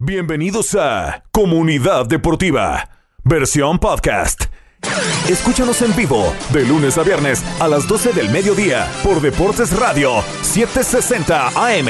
Bienvenidos a Comunidad Deportiva, versión podcast. Escúchanos en vivo de lunes a viernes a las 12 del mediodía por Deportes Radio 760 AM.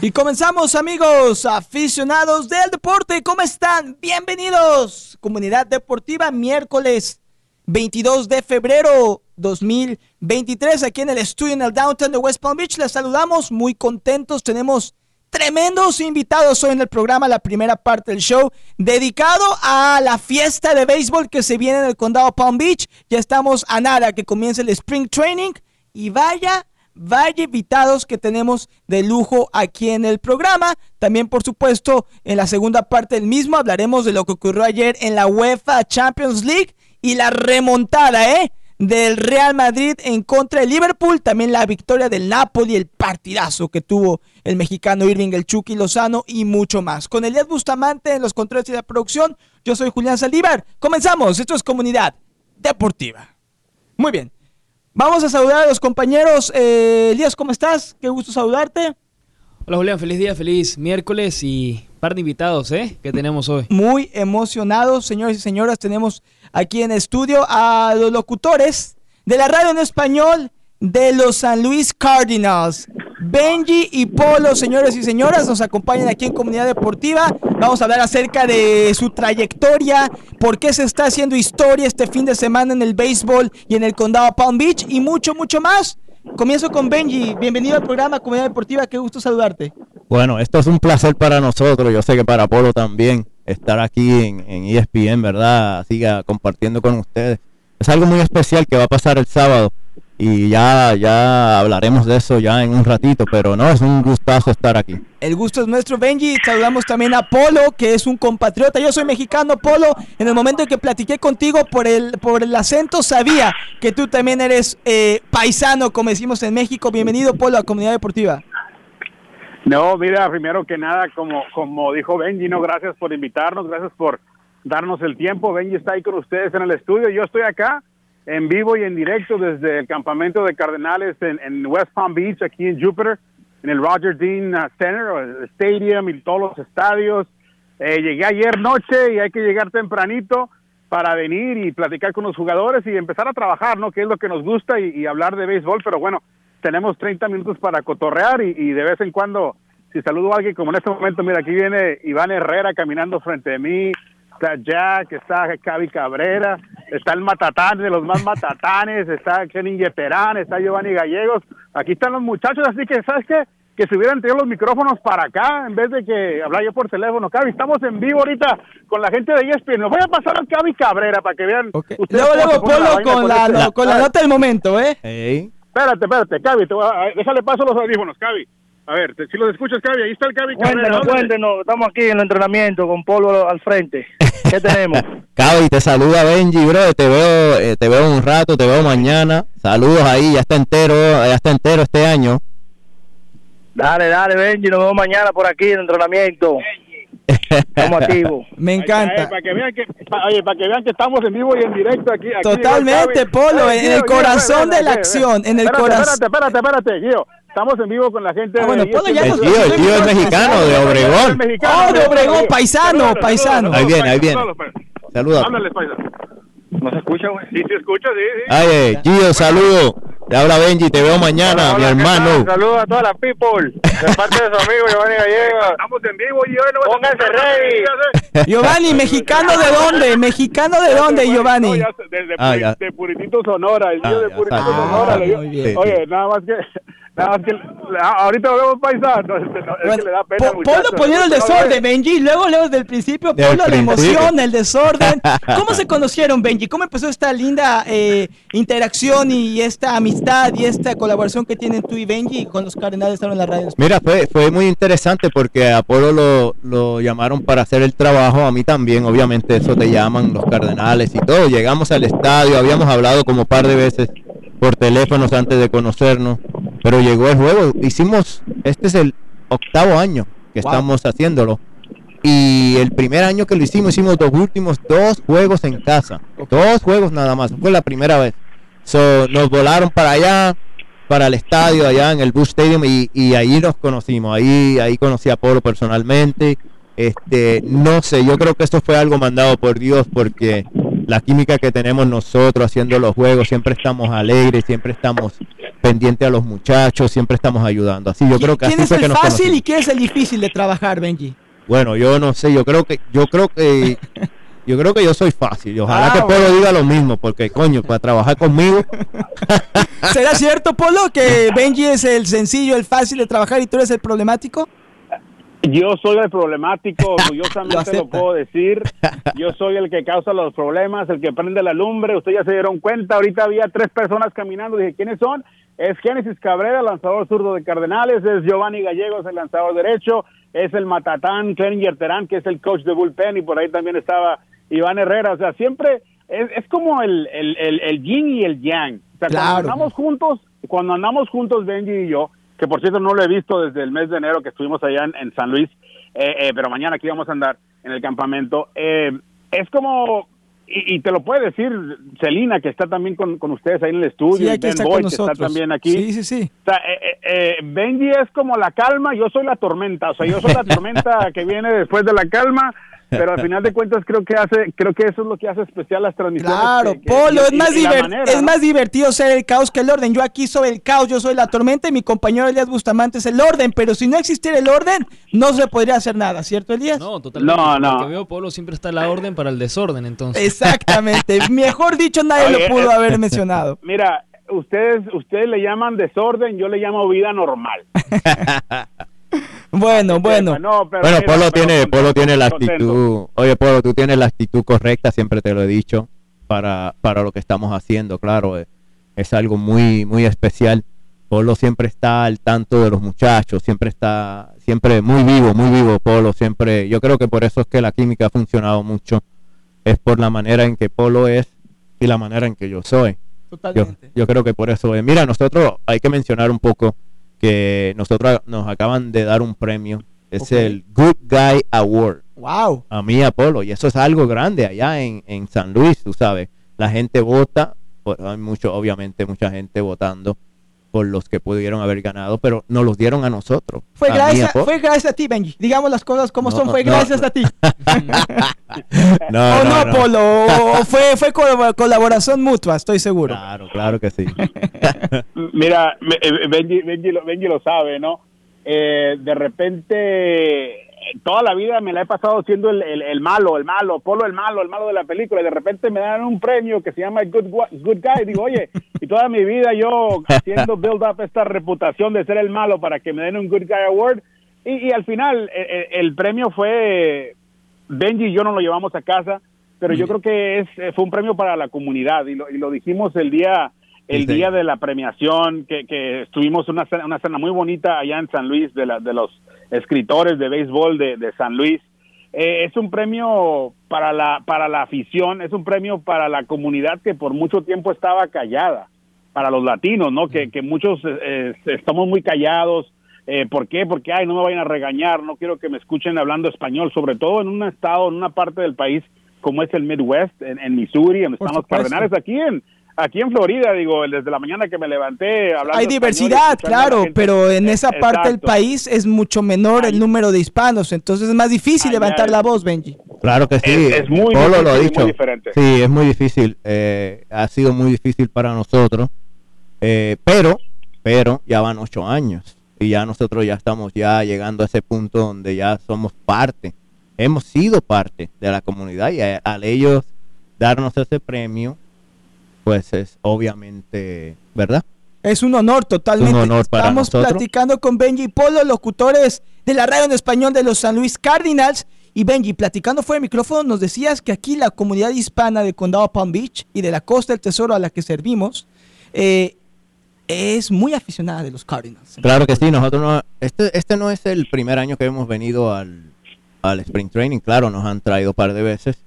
Y comenzamos amigos, aficionados del deporte, ¿cómo están? Bienvenidos. Comunidad Deportiva, miércoles 22 de febrero 2023 aquí en el estudio en el downtown de West Palm Beach. Les saludamos muy contentos. Tenemos tremendos invitados hoy en el programa, la primera parte del show, dedicado a la fiesta de béisbol que se viene en el condado Palm Beach. Ya estamos a nada que comience el Spring Training y vaya, vaya invitados que tenemos de lujo aquí en el programa. También, por supuesto, en la segunda parte del mismo hablaremos de lo que ocurrió ayer en la UEFA Champions League y la remontada, ¿eh? Del Real Madrid en contra de Liverpool, también la victoria del Napoli, el partidazo que tuvo el mexicano Irving El Chucky Lozano y mucho más. Con Elías Bustamante en los controles y la producción, yo soy Julián Saldívar. Comenzamos, esto es Comunidad Deportiva. Muy bien, vamos a saludar a los compañeros. Eh, Elías, ¿cómo estás? Qué gusto saludarte. Hola Julián, feliz día, feliz miércoles y par de invitados ¿eh? que tenemos hoy. Muy emocionados, señores y señoras, tenemos aquí en estudio a los locutores de la radio en español de los San Luis Cardinals. Benji y Polo, señores y señoras, nos acompañan aquí en Comunidad Deportiva. Vamos a hablar acerca de su trayectoria, por qué se está haciendo historia este fin de semana en el béisbol y en el condado Palm Beach y mucho, mucho más. Comienzo con Benji. Bienvenido al programa Comunidad Deportiva. Qué gusto saludarte. Bueno, esto es un placer para nosotros. Yo sé que para Polo también estar aquí en, en ESPN, ¿verdad? Siga compartiendo con ustedes. Es algo muy especial que va a pasar el sábado y ya, ya hablaremos de eso ya en un ratito, pero no, es un gustazo estar aquí. El gusto es nuestro, Benji. Saludamos también a Polo, que es un compatriota. Yo soy mexicano, Polo. En el momento en que platiqué contigo por el, por el acento, sabía que tú también eres eh, paisano, como decimos en México. Bienvenido, Polo, a Comunidad Deportiva. No, mira, primero que nada, como, como dijo Benji, no, gracias por invitarnos, gracias por darnos el tiempo. Benji está ahí con ustedes en el estudio. Yo estoy acá en vivo y en directo desde el campamento de Cardenales en, West Palm Beach, aquí en Jupiter, en el Roger Dean uh, Center, el Stadium y todos los estadios. Eh, llegué ayer noche y hay que llegar tempranito para venir y platicar con los jugadores y empezar a trabajar, ¿no? Que es lo que nos gusta y, y hablar de béisbol, pero bueno, tenemos 30 minutos para cotorrear y, de vez en cuando, si saludo a alguien, como en este momento, mira, aquí viene Iván Herrera caminando frente a mí, está Jack, está Cavi Cabrera, está el Matatán de los más Matatanes, está Kenny Yeterán, está Giovanni Gallegos, aquí están los muchachos, así que, ¿sabes qué? que se hubieran tenido los micrófonos para acá en vez de que hablar yo por teléfono. Cavi, estamos en vivo ahorita con la gente de ESPN. Nos voy a pasar a Cavi Cabrera para que vean. Luego, luego, Polo con, la, con la nota del momento, ¿eh? Espérate, espérate, Cavi, te voy a, déjale paso los audífonos, Cavi. A ver, si los escuchas, Cavi, ahí está el Cavi. Cuéntenos, cuéntenos, estamos aquí en el entrenamiento con Polo al frente. ¿Qué tenemos? Cavi, te saluda Benji, bro, te veo, eh, te veo un rato, te veo mañana. Saludos ahí, ya está entero, ya está entero este año. Dale, dale, Benji, nos vemos mañana por aquí en el entrenamiento. Me encanta. para, que vean que, oye, para que vean que estamos en vivo y en directo aquí. Totalmente, Polo, en el corazón de la acción, en el corazón. Espérate, espérate, espérate, Estamos en vivo con la gente. Ah, bueno, Polo ya el tío es mexicano, de Obregón. Oh, de Obregón, paisano, paisano. Ahí viene, ahí viene. Saludos. Háblale, paisano. ¿No se escucha, güey? Sí, se escucha, sí, sí. Ay, Gio, saludo. Te habla Benji, te veo mañana, mi hermano. Saludos a toda la people. De parte de su amigo Giovanni Gallego. Estamos en vivo no Pónganse rey. Giovanni, ¿mexicano de dónde? ¿Mexicano de dónde, Giovanni? No, desde ah, de Puritito Sonora, el tío ah, de Puritito Sonora. Oye, nada más que ahorita lo vemos paisano. es que le da pena. Ponlo poniendo el desorden, Benji. Luego, luego, desde el principio, ponlo la emoción, el desorden. ¿Cómo se conocieron, Benji? ¿Cómo empezó esta linda eh, interacción y esta amistad y esta colaboración que tienen tú y Benji con los Cardenales en la radio? Mira, fue, fue muy interesante porque a Polo lo, lo llamaron para hacer el trabajo. A mí también, obviamente, eso te llaman los Cardenales y todo. Llegamos al estadio, habíamos hablado como un par de veces por teléfonos antes de conocernos pero llegó el juego. Hicimos, este es el octavo año que estamos haciéndolo. Y el primer año que lo hicimos, hicimos los últimos dos juegos en casa. Dos juegos nada más. Fue la primera vez. So, nos volaron para allá. para el estadio allá en el Bush Stadium y, y ahí nos conocimos, ahí, ahí conocí a Polo personalmente. Este, no sé, yo creo que esto fue algo mandado por Dios porque la química que tenemos nosotros haciendo los juegos, siempre estamos alegres, siempre estamos pendientes a los muchachos, siempre estamos ayudando. Así yo creo que ¿Quién así es fue que el nos fácil conocimos. y quién es el difícil de trabajar, Benji? Bueno, yo no sé, yo creo que yo creo que yo creo que yo soy fácil. y Ojalá Ah, que bueno. Polo diga lo mismo, porque coño, para trabajar conmigo, ¿Será cierto, Polo, que Benji es el sencillo, el fácil de trabajar y tú eres el problemático? Yo soy el problemático, Lo orgullosamente acepta. lo, puedo decir. Yo soy el que causa los problemas, el que prende la lumbre. Ustedes ya se dieron cuenta, ahorita había tres personas caminando. Dije, ¿quiénes son? Es Génesis Cabrera, lanzador zurdo de Cardenales. Es Giovanni Gallegos, el lanzador derecho. Es el Matatán, Cleninger Terán, que es el coach de Bullpen. Y por ahí también estaba Iván Herrera. O sea, siempre es, es como el, el, el, el yin y el yang. O sea, Claro. cuando andamos juntos, cuando andamos juntos, Benji y yo, que por cierto no lo he visto desde el mes de enero que estuvimos allá en, en San Luis, eh, eh, pero mañana aquí vamos a andar en el campamento. Eh, es como, y, y te lo puede decir Celina, que está también con, con ustedes ahí en el estudio, Sí, y Ben está con que está también aquí. Sí, sí, sí. O sea, eh, eh, eh, Benji es como la calma, yo soy la tormenta, o sea, yo soy la tormenta que viene después de la calma, pero al final de cuentas creo que hace, creo que eso es lo que hace especial las transmisiones. Claro, que- que- Polo, y- es, y- más manera, es ¿no? más divertido ser el caos que el orden. Yo aquí soy el caos, yo soy la tormenta y mi compañero Elías Bustamante es el orden, pero si no existiera el orden, no se podría hacer nada, ¿cierto, Elías? No, totalmente. No, no. Lo que veo, Polo, siempre está la orden para el desorden, entonces. Exactamente, mejor dicho, nadie Oye, lo pudo eh, haber mencionado. Mira, ustedes, ustedes le llaman desorden, yo le llamo vida normal. Bueno, bueno. No, pero bueno, mira, Polo pero tiene, contento, Polo tiene la contento. actitud. Oye, Polo, tú tienes la actitud correcta, siempre te lo he dicho, para, para lo que estamos haciendo, claro. eh, Es algo muy, muy especial. Polo siempre está al tanto de los muchachos, siempre está, siempre muy vivo, muy vivo, Polo, siempre. Yo creo que por eso es que la química ha funcionado mucho. Es por la manera en que Polo es y la manera en que yo soy. Yo, Totalmente. yo creo que por eso es. Mira, nosotros hay que mencionar un poco que nosotros nos acaban de dar un premio. Es el Good Guy Award Wow. a mí, Apolo. Y eso es algo grande allá en, en San Luis, tú sabes. La gente vota, por- hay mucho, obviamente mucha gente votando por los que pudieron haber ganado, pero nos los dieron a nosotros. Fue a mí, gracias, fue gracias a ti, Benji. Digamos las cosas como No, son, fue no, gracias no. a ti. No, o no, no, no. Polo, fue, fue co- colaboración mutua, estoy seguro. Claro, claro que sí. Mira, me- eh, Benji, Benji lo, Benji lo sabe, ¿no? Eh, de repente, toda la vida me la he pasado siendo el, el- el malo, el malo, Polo el malo, el malo de la película, y de repente me dan un premio que se llama Good, Good Guy. Digo, oye, y toda mi vida yo haciendo build up esta reputación de ser el malo para que me den un Good Guy Award, y, y al final eh, eh, el premio fue, Benji y yo nos lo llevamos a casa, pero yo creo que es eh, fue un premio para la comunidad, y lo, y lo dijimos el día el día de la premiación, que, que estuvimos una cena, una cena muy bonita allá en San Luis, de, la, de los escritores de béisbol de, de San Luis. Eh, es un premio para la, para la afición, es un premio para la comunidad que por mucho tiempo estaba callada, para los latinos, ¿no? Que, que muchos eh, eh, estamos muy callados. Eh, ¿Por qué? Porque, ay, no me vayan a regañar, no quiero que me escuchen hablando español, sobre todo en un estado, en una parte del país como es el Midwest, en, en Missouri, donde están los. Cardenales, aquí en, aquí en Florida, digo, desde la mañana que me levanté hablando Hay diversidad, claro, pero en esa parte del exacto. país es mucho menor el número de hispanos, entonces es más difícil Allá levantar es- la voz, Benji. Claro que sí. Es- es muy Polo lo ha y muy dicho. diferente. Sí, es muy difícil. eh, ha sido muy difícil para nosotros. eh, pero, pero ya van ocho años y ya nosotros ya estamos ya llegando a ese punto donde ya somos parte. Hemos sido parte de la comunidad y a- al ellos darnos ese premio, pues es obviamente, ¿verdad? Es un honor totalmente. Un honor para Estamos nosotros. platicando con Benji Polo, locutores de la radio en español de los San Luis Cardinals. Y Benji, platicando fuera de micrófono, nos decías que aquí la comunidad hispana de Condado Palm Beach y de la Costa del Tesoro a la que servimos eh, es muy aficionada de los Cardinals. Claro que sí, nosotros no, este, este no es el primer año que hemos venido al, al Spring Training, claro, nos han traído un par de veces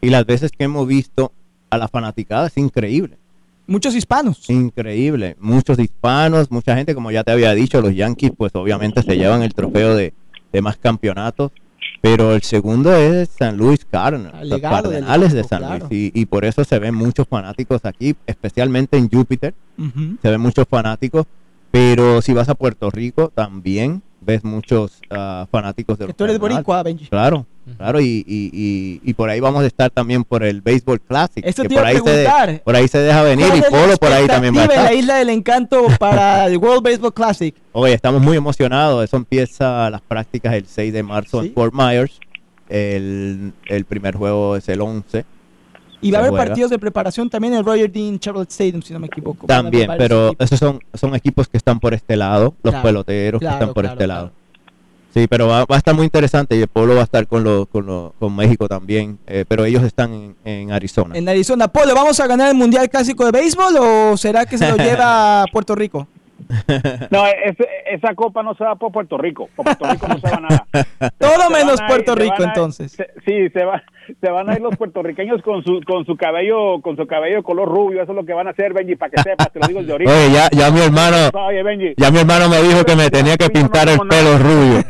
y las veces que hemos visto a la fanaticada es increíble, Muchos hispanos. increíble, muchos hispanos, mucha gente, como ya te había dicho, los Yankees pues obviamente se llevan el trofeo de, de más campeonatos, pero el segundo es San Luis Cardinals, los Cardenales de San claro. Luis. Y, y por eso se ven muchos fanáticos aquí, especialmente en Júpiter, se ven muchos fanáticos. Pero si vas a Puerto Rico, también ves muchos ah, fanáticos de los tú eres boricua, Benji. Claro, claro, y, y, y, y por ahí vamos a estar también por el Baseball Classic. Esto que te por iba a ahí, se, de- preguntar. por ahí se deja venir ¿Cuál y Polo por ahí también va a estar. la Isla del Encanto para el World Baseball Classic. Oye, estamos muy emocionados. Eso empieza las prácticas el 6 de marzo Sí. en Fort Myers. El, el primer juego es el 11. Y va a haber juega. partidos de preparación también en el Roger Dean Chevrolet Stadium, si no me equivoco. También, pero esos son, son equipos que están por este lado, los Claro, peloteros claro, que están por claro, este lado. Sí, pero va, va a estar muy interesante y el pueblo va a estar con, lo, con, lo- con México también, eh, pero ellos están en, en Arizona. En Arizona. Polo, ¿vamos a ganar el Mundial Clásico de Béisbol o será que se lo lleva a Puerto Rico? No, ese- esa copa no se va por Puerto Rico. Por Puerto Rico no se va nada. Todo Se menos ir- Puerto Rico, ir- entonces. se- sí, se, va, se van a ir los puertorriqueños con su con su cabello con su cabello de color rubio. Eso es lo que van a hacer, Benji, para que sepas. Te lo digo desde ahorita. Oye, ya, ya mi hermano, Oye, Benji. ya mi hermano me dijo que me tenía que pintar el pelo rubio.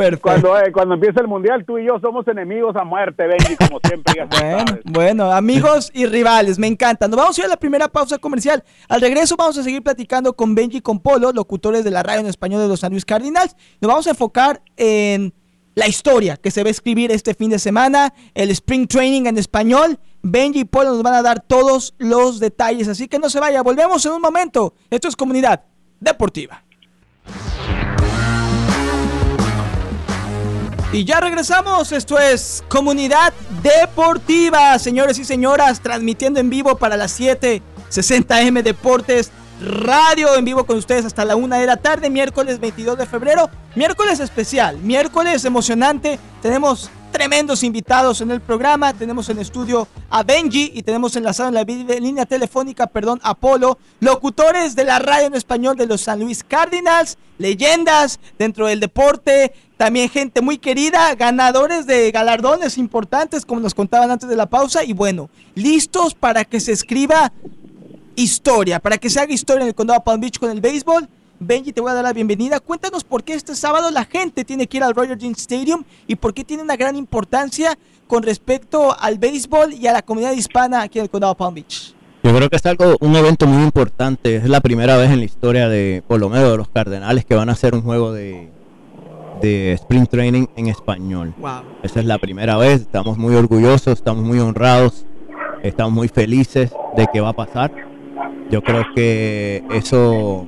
Perfecto. Cuando, eh, cuando empiece el mundial, tú y yo somos enemigos a muerte, Benji, como siempre. ya Bueno, bueno, amigos y rivales, me encanta. Nos vamos a ir a la primera pausa comercial. Al regreso vamos a seguir platicando con Benji y con Polo, locutores de la radio en español de los San Luis Cardinals. Nos vamos a enfocar en la historia que se va a escribir este fin de semana, el Spring Training en español. Benji y Polo nos van a dar todos los detalles, así que no se vaya. Volvemos en un momento. Esto es Comunidad Deportiva. Y ya regresamos, esto es Comunidad Deportiva, señores y señoras, transmitiendo en vivo para las 7:60M Deportes Radio, en vivo con ustedes hasta la 1 de la tarde, miércoles 22 de febrero, miércoles especial, miércoles emocionante, tenemos tremendos invitados en el programa, tenemos en estudio a Benji y tenemos enlazado en la línea telefónica, perdón, a Polo, locutores de la radio en español de los San Luis Cardinals, leyendas dentro del deporte, también gente muy querida, ganadores de galardones importantes, como nos contaban antes de la pausa, y bueno, listos para que se escriba historia, para que se haga historia en el condado Palm Beach con el béisbol. Benji, te voy a dar la bienvenida. Cuéntanos por qué este sábado la gente tiene que ir al Roger Dean Stadium y por qué tiene una gran importancia con respecto al béisbol y a la comunidad hispana aquí en el condado Palm Beach. Yo creo que es algo, un evento muy importante. Es la primera vez en la historia de, por lo menos de los Cardenales, que van a hacer un juego de, de Spring Training en español. Wow. Esa es la primera vez. Estamos muy orgullosos, estamos muy honrados, estamos muy felices de que va a pasar. Yo creo que eso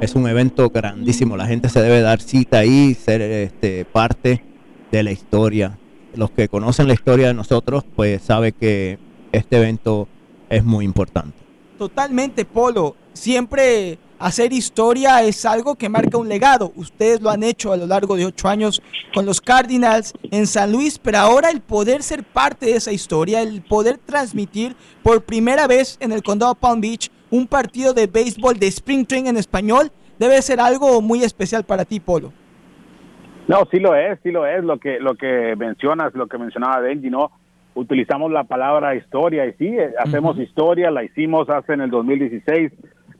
es un evento grandísimo. La gente se debe dar cita ahí, ser este, parte de la historia. Los que conocen la historia de nosotros, pues sabe que este evento es muy importante. Totalmente, Polo. Siempre hacer historia es algo que marca un legado. Ustedes lo han hecho a lo largo de ocho años con los Cardinals en San Luis, pero ahora el poder ser parte de esa historia, el poder transmitir por primera vez en el condado Palm Beach un partido de béisbol de Spring Training en español, debe ser algo muy especial para ti, Polo. No, sí lo es, sí lo es, lo que lo que mencionas, lo que mencionaba Benji, ¿no? Utilizamos la palabra historia y sí, eh, hacemos historia, la hicimos hace en el 2016,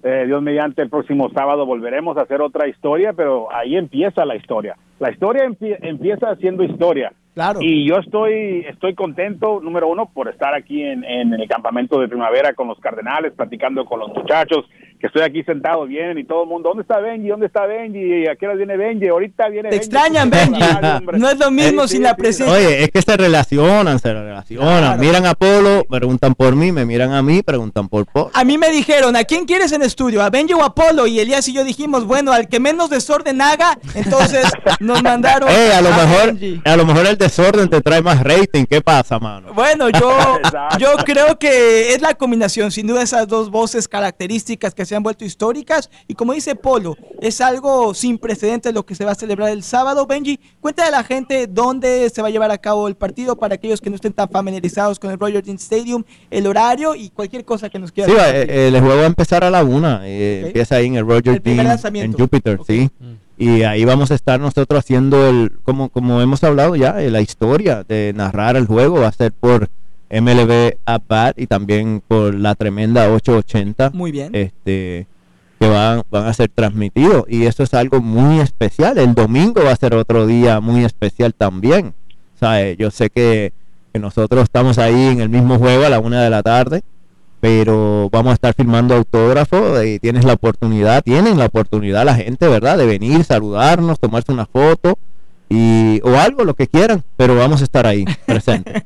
eh, Dios mediante el próximo sábado volveremos a hacer otra historia, pero ahí empieza la historia. La historia empie- empieza siendo historia. Claro. Y yo estoy estoy contento, número uno, por estar aquí en, en el campamento de primavera con los Cardenales, platicando con los muchachos, que estoy aquí sentado bien y todo el mundo, ¿dónde está Benji? ¿Dónde está Benji? ¿A qué hora viene Benji? Ahorita viene Te Benji. extrañan, Escucha Benji. No es lo mismo Sí, sin sí, la presencia. Oye, es que se relacionan, se relacionan. Claro. Miran a Polo, preguntan por mí, me miran a mí, preguntan por Polo. A mí me dijeron, ¿a quién quieres en estudio? ¿A Benji o a Polo? Y Elías y yo dijimos, bueno, al que menos desorden haga. Entonces nos mandaron Ey, a lo mejor, Benji. a lo mejor el desorden te trae más rating. ¿Qué pasa, mano? Bueno, yo, yo creo que es la combinación, sin duda, esas dos voces características que se han vuelto históricas. Y como dice Polo, es algo sin precedentes lo que se va a celebrar el sábado. Benji, cuéntale a la gente dónde se va a llevar a cabo el partido para aquellos que no estén tan familiarizados con el Roger Dean Stadium, el horario y cualquier cosa que nos quieras Sí, va, compartir. eh, el juego va a empezar a la una. eh, Ok. Empieza ahí en el Roger El Dean, en Júpiter, sí. Y ahí vamos a estar nosotros haciendo el, como, como hemos hablado ya, eh, la historia de narrar el juego va a ser por MLB At Bat y también por la tremenda 880. Muy bien. Este, que van, van a ser transmitidos y eso es algo muy especial. El domingo va a ser otro día muy especial también. ¿Sabe? Yo sé que, que nosotros estamos ahí en el mismo juego a la una de la tarde, pero vamos a estar firmando autógrafos y tienes la oportunidad, tienen la oportunidad la gente, ¿verdad? De venir, saludarnos, tomarse una foto y o algo, lo que quieran, pero vamos a estar ahí presentes.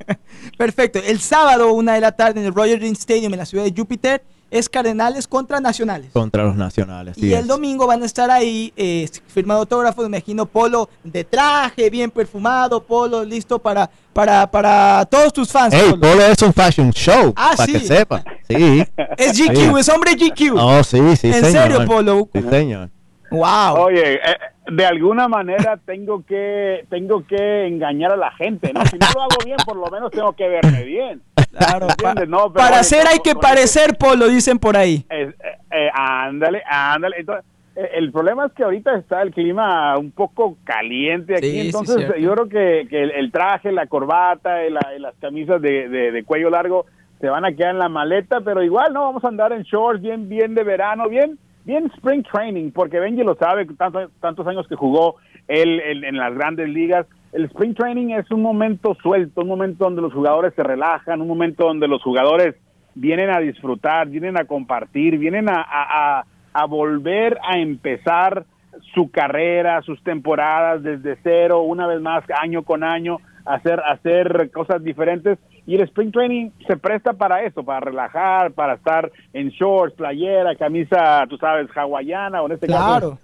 Perfecto. El sábado, una de la tarde, en el Roger Dean Stadium en la ciudad de Júpiter, es Cardenales contra Nacionales. Contra los nacionales. Y el domingo van a estar ahí eh, firmando autógrafos, me imagino Polo de traje, bien perfumado, Polo listo para, para, para todos tus fans. Hey, Polo. es un fashion show, ah, para que sepa. Sí. Es GQ, es hombre GQ. Oh, sí, sí, ¿En serio, Polo? Sí, señor. Wow. Oye, eh, de alguna manera tengo que tengo que engañar a la gente, ¿no? Si no lo hago bien, por lo menos tengo que verme bien. Claro, no, para hacer hay que parecer polo, dicen por ahí. Eh, eh, ándale, ándale. Entonces, eh, el problema es que ahorita está el clima un poco caliente aquí, entonces yo creo que, que el, traje, la corbata y, las camisas de, de, cuello largo se van a quedar en la maleta, pero igual no vamos a andar en shorts bien, bien de verano, bien, bien spring training, porque Benji lo sabe, tantos, tantos años que jugó él en, las grandes ligas. El spring training es un momento suelto, un momento donde los jugadores se relajan, un momento donde los jugadores vienen a disfrutar, vienen a compartir, vienen a, a volver a empezar su carrera, sus temporadas desde cero, una vez más, año con año, hacer, hacer cosas diferentes y el Spring Training se presta para eso, para relajar, para estar en shorts, playera, camisa, tú sabes, hawaiana o en este caso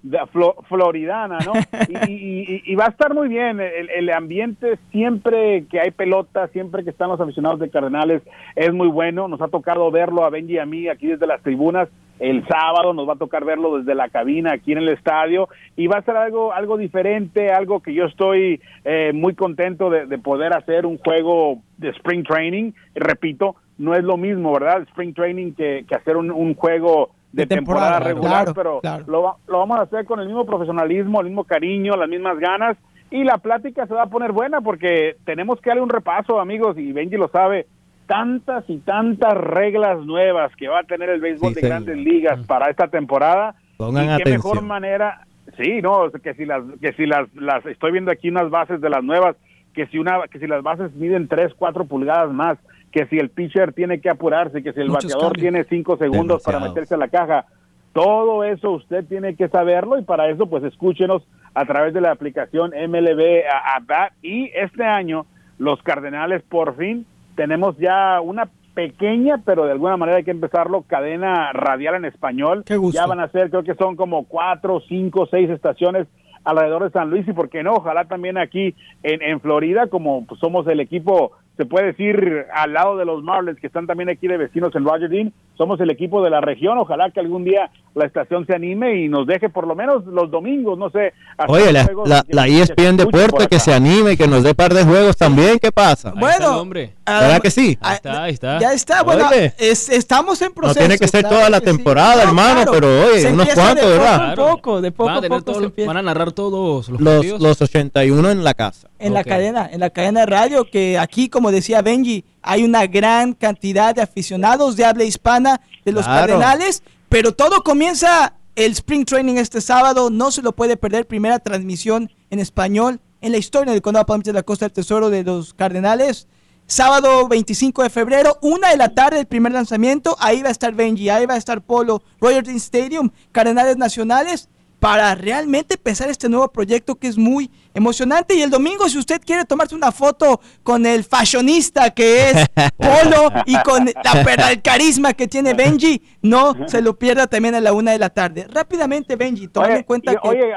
floridana, ¿no? y, va a estar muy bien. El, el, ambiente siempre que hay pelota, siempre que están los aficionados de Cardenales, es muy bueno. Nos ha tocado verlo a Benji y a mí aquí desde las tribunas el sábado nos va a tocar verlo desde la cabina aquí en el estadio y va a ser algo algo diferente algo que yo estoy eh, muy contento de, poder hacer un juego de spring training. Repito no es lo mismo verdad spring training que, hacer un, juego de, temporada, regular pero Lo, lo vamos a hacer con el mismo profesionalismo el mismo cariño las mismas ganas y la plática se va a poner buena porque tenemos que darle un repaso amigos y Benji lo sabe tantas y tantas reglas nuevas que va a tener el béisbol de grandes ligas para esta temporada. y qué mejor manera, sí, no, que si las que si las las estoy viendo aquí unas bases de las nuevas, que si una que si las bases miden 3, 4 pulgadas más, que si el pitcher tiene que apurarse, que si el bateador tiene 5 segundos para meterse a la caja. Todo eso usted tiene que saberlo y para eso pues escúchenos a través de la aplicación MLB a, a y este año los Cardenales por fin tenemos ya una pequeña, pero de alguna manera hay que empezarlo, cadena radial en español. Ya van a ser, creo que son como cuatro, cinco, seis estaciones alrededor de San Luis y por qué no, ojalá también aquí en, en Florida, como pues, somos el equipo se puede decir al lado de los Marlins que están también aquí de vecinos en Roger Dean, somos el equipo de la región, ojalá que algún día la estación se anime y nos deje por lo menos los domingos, no sé. Oye, la, la, la ESPN Deporte que se anime y que nos dé par de juegos también, ¿qué pasa? bueno, hombre. ¿verdad que sí? Ahí está, ahí está. Ya está, bueno, estamos en proceso. No tiene que ser toda la temporada, hermano, pero oye, unos cuantos, ¿verdad? De poco, de poco, van, a poco van a narrar todos los, los, los 81 en la casa. En la cadena, en la cadena de radio, que aquí, como decía Benji, hay una gran cantidad de aficionados de habla hispana de los Cardenales, pero todo comienza el Spring Training este sábado, no se lo puede perder, primera transmisión en español en la historia del Condado de la Costa del Tesoro de los Cardenales. Sábado 25 de febrero, una de la tarde, el primer lanzamiento. Ahí va a estar Benji, ahí va a estar Polo, Royal Dean Stadium, Cardenales Nacionales para realmente empezar este nuevo proyecto que es muy emocionante. Y el domingo, si usted quiere tomarse una foto con el fashionista que es Polo y con la, el carisma que tiene Benji, no se lo pierda también a la una de la tarde. Rápidamente, Benji, tomando en cuenta que... Oye,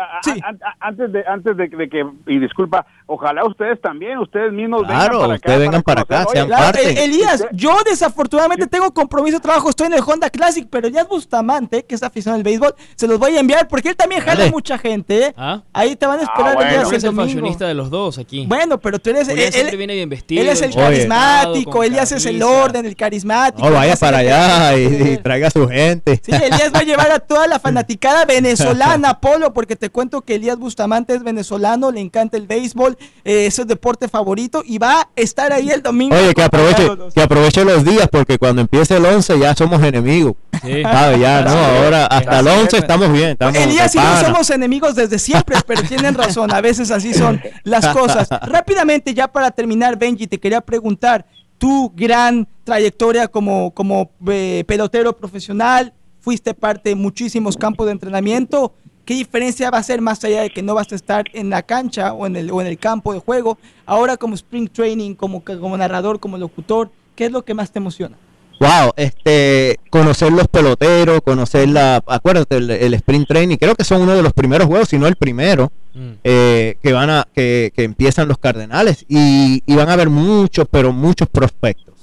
antes, de, antes de, que, y disculpa, ojalá ustedes también, ustedes mismos vengan para acá. vengan para, acá, sean parte. Elías, yo desafortunadamente tengo compromiso de trabajo, estoy en el Honda Classic, pero ya es Bustamante, que es aficionado al béisbol, se los voy a enviar porque él también jala Dale. mucha gente, ¿eh? ¿Ah? Ahí te van a esperar Ah, el bueno. día Julián es el fashionista de los dos aquí. Bueno, pero tú eres... Julián él- siempre él- viene bien vestido. Él es el Oye. carismático, Elías es el orden, el carismático. No, vaya Elías para allá y, y traiga a su gente. Sí, Elías va a llevar a toda la fanaticada venezolana, Polo, porque te cuento que Elías Bustamante es venezolano, le encanta el béisbol, eh, es su deporte favorito y va a estar ahí el domingo. Oye, que aproveche, que aproveche los días porque cuando empiece el 11 ya somos enemigos. Sí. ¿Sabe? Ya, no, ahora hasta el 11 estamos bien. Estamos Elías y yo somos enemigos desde siempre, pero tienen razón, a veces así son las cosas. Rápidamente, ya para terminar, Benji, te quería preguntar, tu gran trayectoria como, como eh, pelotero profesional, fuiste parte de muchísimos campos de entrenamiento, ¿qué diferencia va a ser más allá de que no vas a estar en la cancha o en el, o en el campo de juego? Ahora como spring training, como, como narrador, como locutor, ¿qué es lo que más te emociona? Wow, este, conocer los peloteros, conocer la, acuérdate, el, el sprint training, creo que son uno de los primeros juegos, si no el primero, Mm. eh, que van a, que, que empiezan los Cardenales y, y van a haber muchos, pero muchos prospectos,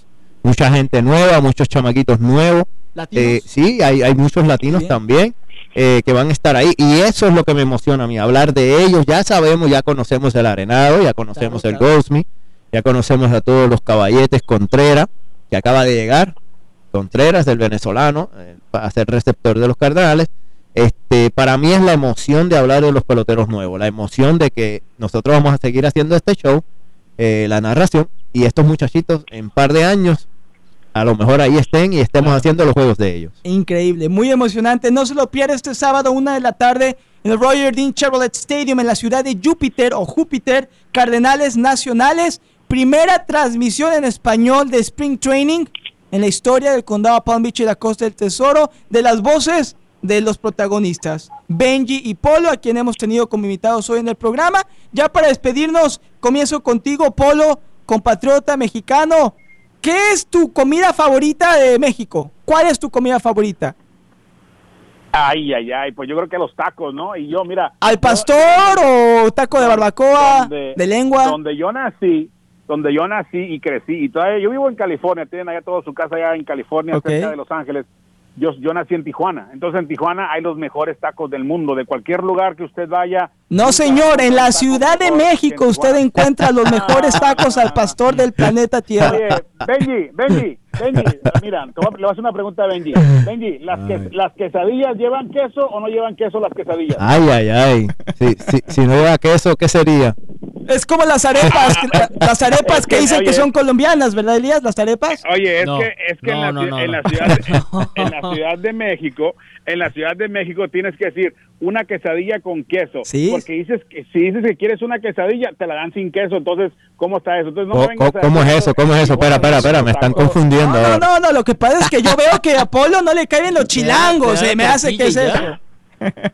mucha gente nueva, muchos chamaquitos nuevos, ¿Latinos? eh, sí, hay, hay muchos latinos Bien. también eh, que van a estar ahí y eso es lo que me emociona a mí, hablar de ellos, ya sabemos, ya conocemos el Arenado, ya conocemos Claro, el claro. Ya conocemos a todos los caballetes Contreras, que acaba de llegar, Contreras, el venezolano, eh, para ser receptor de los Cardenales. Este, para mí es la emoción de hablar de los peloteros nuevos, la emoción de que nosotros vamos a seguir haciendo este show, eh, la narración, y estos muchachitos en par de años, a lo mejor ahí estén y estemos haciendo los juegos de ellos. Increíble, muy emocionante. No se lo pierda este sábado, una de la tarde, en el Roger Dean Chevrolet Stadium en la ciudad de Júpiter o Júpiter, Cardenales Nacionales. Primera transmisión en español de Spring Training en la historia del condado Palm Beach y la Costa del Tesoro, de las voces de los protagonistas, Benji y Polo, a quien hemos tenido como invitados hoy en el programa. Ya para despedirnos, comienzo contigo, Polo, compatriota mexicano. ¿Qué es tu comida favorita de México? ¿Cuál es tu comida favorita? Ay, ay, ay, pues yo creo que los tacos, ¿no? Y yo, mira. ¿Al yo- pastor o taco de barbacoa, donde- de lengua? Donde yo nací, donde yo nací y crecí, y todavía yo vivo en California, tienen allá toda su casa allá en California, cerca de Los Ángeles. Yo, yo nací en Tijuana, entonces en Tijuana hay los mejores tacos del mundo, de cualquier lugar que usted vaya. No, señor, en la Ciudad de México usted encuentra los mejores tacos al pastor del planeta Tierra. Oye, Benji, Benji, Benji, mira, te voy a, le voy a hacer una pregunta a Benji. Benji, ¿las, que-. ¿las quesadillas llevan queso o no llevan queso las quesadillas? Ay, ay, ay. Si, si, si no lleva queso, ¿qué sería? Es como las arepas, las arepas Es que que, dicen que son colombianas, ¿verdad, Elías? Las arepas. Oye, es No. que, es que en, la, No, ci- no, en no, la no. ciudad de, en la ciudad de México, en la ciudad de México tienes que decir una quesadilla con queso, Sí. porque dices que si dices que quieres una quesadilla te la dan sin queso, entonces ¿cómo está eso? Entonces no Co- vengas ¿Cómo es eso? ¿Cómo es eso? Espera, espera, espera, me están confundiendo No, no, ahora. no, no, lo que pasa es que yo veo que a Polo no le caen los chilangos, se me hace que es eso.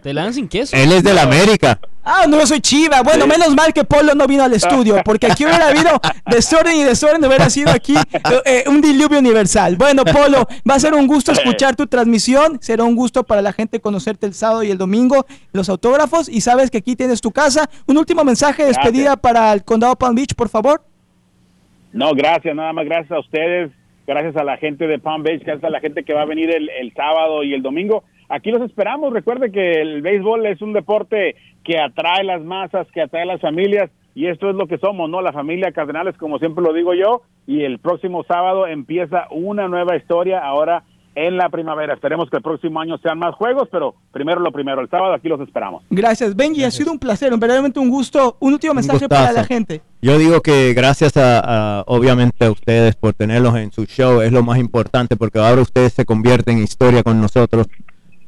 Te la dan sin queso. Él es del América. Ah, no, yo soy chiva. Bueno, menos mal que Polo no vino al estudio, porque aquí hubiera habido desorden y desorden, hubiera sido aquí eh, un diluvio universal. Bueno, Polo, va a ser un gusto escuchar tu transmisión, será un gusto para la gente conocerte el sábado y el domingo, los autógrafos, y sabes que aquí tienes tu casa. Un último mensaje de despedida para el Condado Palm Beach, por favor. No, gracias, nada más gracias a ustedes, gracias a la gente de Palm Beach, gracias a la gente que va a venir el, el sábado y el domingo. Aquí los esperamos, recuerde que el béisbol es un deporte que atrae las masas, que atrae las familias y esto es lo que somos, ¿no? La familia Cardenales, como siempre lo digo yo, y el próximo sábado empieza una nueva historia ahora en la primavera. Esperemos que el próximo año sean más juegos, pero primero lo primero, el sábado aquí los esperamos. Gracias, Benji, ha sido un placer, verdaderamente un gusto. Un último Un mensaje para la gente. Yo digo que gracias a, a, obviamente a ustedes por tenerlos en su show es lo más importante porque ahora ustedes se convierten en historia con nosotros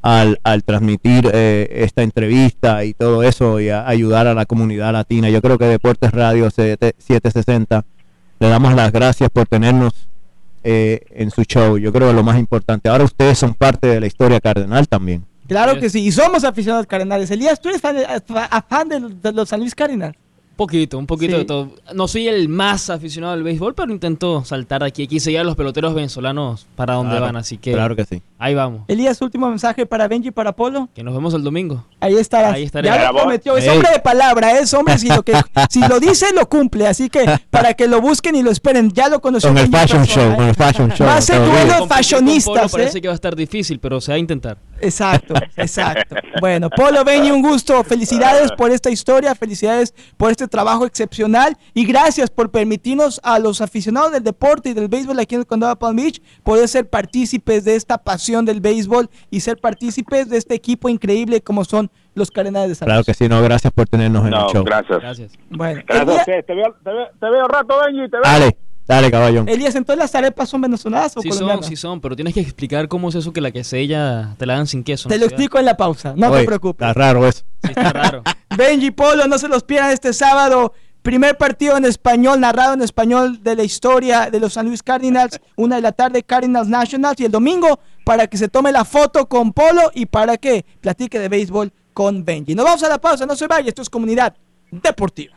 al, al transmitir eh, esta entrevista y todo eso y a ayudar a la comunidad latina. Yo creo que Deportes Radio 7- 760 le damos las gracias por tenernos eh, en su show. Yo creo que lo más importante. Ahora ustedes son parte de la historia cardenal también. Claro que sí, y somos aficionados cardenales. Elías, ¿tú eres fan de, fa- fan de, de los San Luis Cardinals? Un poquito, un poquito Sí. de todo. No soy el más aficionado al béisbol, pero intento saltar de aquí. Aquí seguir a los peloteros venezolanos para donde Claro, van, así que Claro que sí. ahí vamos. Elías, último mensaje para Benji y para Polo. Que nos vemos el domingo. Ahí estarás. Ahí estaré. Ya lo prometió. Es hombre de palabra, es hombre si lo, que, si lo dice, lo cumple. Así que para que lo busquen y lo esperen. Ya lo conoció. Con el Benji en fashion persona, show, ¿eh? con el fashion show. Va a ser duelo fashionistas, Polo Parece ¿eh? que va a estar difícil, pero se va a intentar. Exacto, exacto. Bueno, Polo Benny, un gusto. Felicidades por esta historia, felicidades por este trabajo excepcional y gracias por permitirnos a los aficionados del deporte y del béisbol aquí en el condado de Palm Beach poder ser partícipes de esta pasión del béisbol y ser partícipes de este equipo increíble como son los Cardenales de San Claro que sí, no, gracias por tenernos en No, el show. gracias. Gracias. Bueno, Gracias a. Te veo, te veo, te veo rato, Benji. Te veo. Dale, dale, caballón. Elías, entonces las arepas son venezolanas o Sí son, colombianas? sí son, pero tienes que explicar cómo es eso que la quesella te la dan sin queso. Te ¿no? lo explico en la pausa, no Oye, te preocupes. Está raro eso. Sí, está raro. Benji Polo, no se los pierdan este sábado. Primer partido en español, narrado en español de la historia de los San Luis Cardinals. Una de la tarde, Cardinals Nationals. Y el domingo, para que se tome la foto con Polo y para que platique de béisbol con Benji. Nos vamos a la pausa, no se vaya. Esto es Comunidad Deportiva.